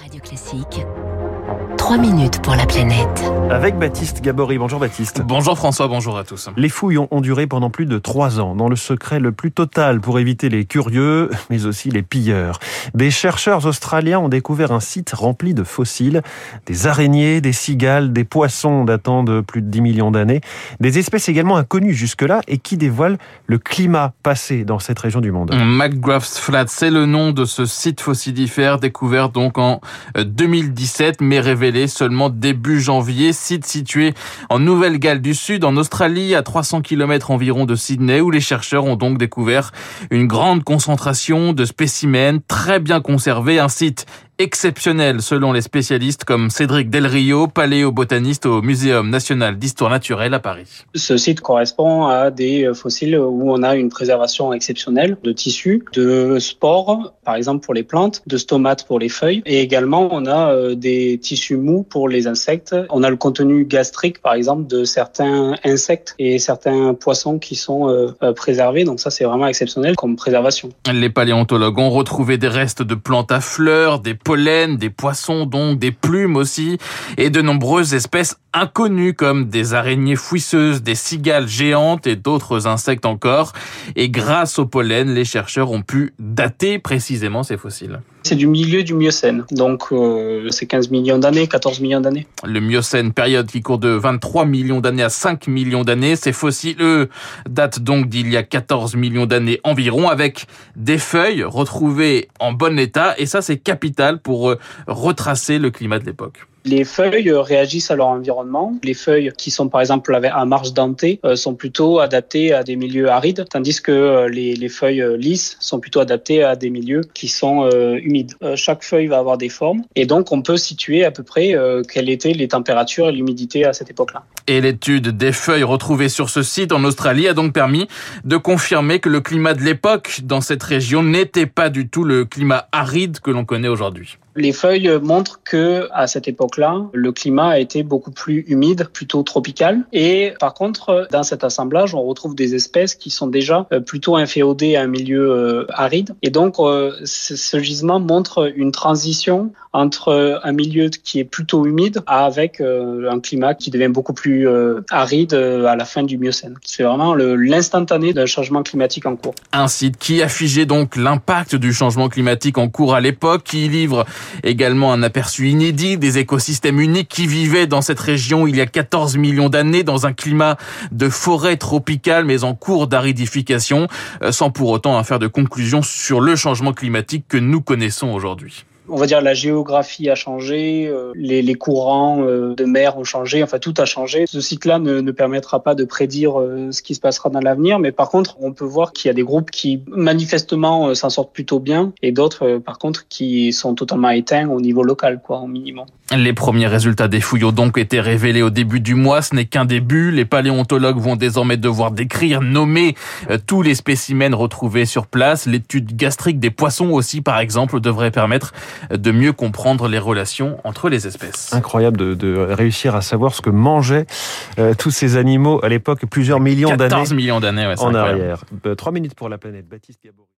Radio Classique. 3 minutes pour la planète. Avec Baptiste Gabory. Bonjour Baptiste. Bonjour François, bonjour à tous. Les fouilles ont, ont duré pendant plus de trois ans, dans le secret le plus total pour éviter les curieux, mais aussi les pilleurs. Des chercheurs australiens ont découvert un site rempli de fossiles, des araignées, des cigales, des poissons datant de plus de 10 millions d'années, des espèces également inconnues jusque-là et qui dévoilent le climat passé dans cette région du monde. McGrath's Flat, c'est le nom de ce site fossilifère découvert donc en 2017, mais révélé seulement début janvier. Site situé en Nouvelle-Galles du Sud, en Australie, à 300 km environ de Sydney, où les chercheurs ont donc découvert une grande concentration de spécimens très bien conservés. Un site exceptionnel selon les spécialistes comme Cédric Del Rio, paléobotaniste au Muséum national d'histoire naturelle à Paris. Ce site correspond à des fossiles où on a une préservation exceptionnelle de tissus, de spores, par exemple pour les plantes, de stomates pour les feuilles, et également on a euh, des tissus mous pour les insectes. On a le contenu gastrique, par exemple, de certains insectes et certains poissons qui sont euh, euh, préservés. Donc ça, c'est vraiment exceptionnel comme préservation. Les paléontologues ont retrouvé des restes de plantes à fleurs, des pollen, des poissons donc, des plumes aussi, et de nombreuses espèces inconnues comme des araignées fouisseuses, des cigales géantes et d'autres insectes encore. Et grâce au pollen, les chercheurs ont pu dater précisément ces fossiles. C'est du milieu du Miocène, donc euh, c'est 15 millions d'années, 14 millions d'années. Le Miocène, période qui court de 23 millions d'années à 5 millions d'années. Ces fossiles, eux, datent donc d'il y a 14 millions d'années environ, avec des feuilles retrouvées en bon état, et ça c'est capital pour euh, retracer le climat de l'époque. Les feuilles réagissent à leur environnement. Les feuilles qui sont par exemple à marge dentée euh, sont plutôt adaptées à des milieux arides, tandis que euh, les, les feuilles lisses sont plutôt adaptées à des milieux qui sont euh, humides. chaque feuille va avoir des formes et donc on peut situer à peu près quelles étaient les températures et l'humidité à cette époque-là. Et l'étude des feuilles retrouvées sur ce site en Australie a donc permis de confirmer que le climat de l'époque dans cette région n'était pas du tout le climat aride que l'on connaît aujourd'hui. Les feuilles montrent que à cette époque-là, le climat a été beaucoup plus humide, plutôt tropical. Et par contre, dans cet assemblage, on retrouve des espèces qui sont déjà plutôt inféodées à un milieu aride. Et donc, ce gisement montre une transition entre un milieu qui est plutôt humide avec un climat qui devient beaucoup plus aride à la fin du Miocène. C'est vraiment l'instantané d'un changement climatique en cours. Un site qui a figé donc l'impact du changement climatique en cours à l'époque, qui livre Également un aperçu inédit des écosystèmes uniques qui vivaient dans cette région il y a 14 millions d'années dans un climat de forêt tropicale mais en cours d'aridification, sans pour autant faire de conclusion sur le changement climatique que nous connaissons aujourd'hui on va dire la géographie a changé, les, les, courants de mer ont changé, enfin tout a changé. Ce site-là ne, ne, permettra pas de prédire ce qui se passera dans l'avenir, mais par contre, on peut voir qu'il y a des groupes qui manifestement s'en sortent plutôt bien et d'autres, par contre, qui sont totalement éteints au niveau local, quoi, au minimum. Les premiers résultats des fouilles ont donc été révélés au début du mois. Ce n'est qu'un début. Les paléontologues vont désormais devoir décrire, nommer tous les spécimens retrouvés sur place. L'étude gastrique des poissons aussi, par exemple, devrait permettre de mieux comprendre les relations entre les espèces. Incroyable de, de réussir à savoir ce que mangeaient euh, tous ces animaux à l'époque, plusieurs millions d'années. 14 millions d'années, ouais, en arrière. Trois minutes pour la planète. Baptiste Gabory.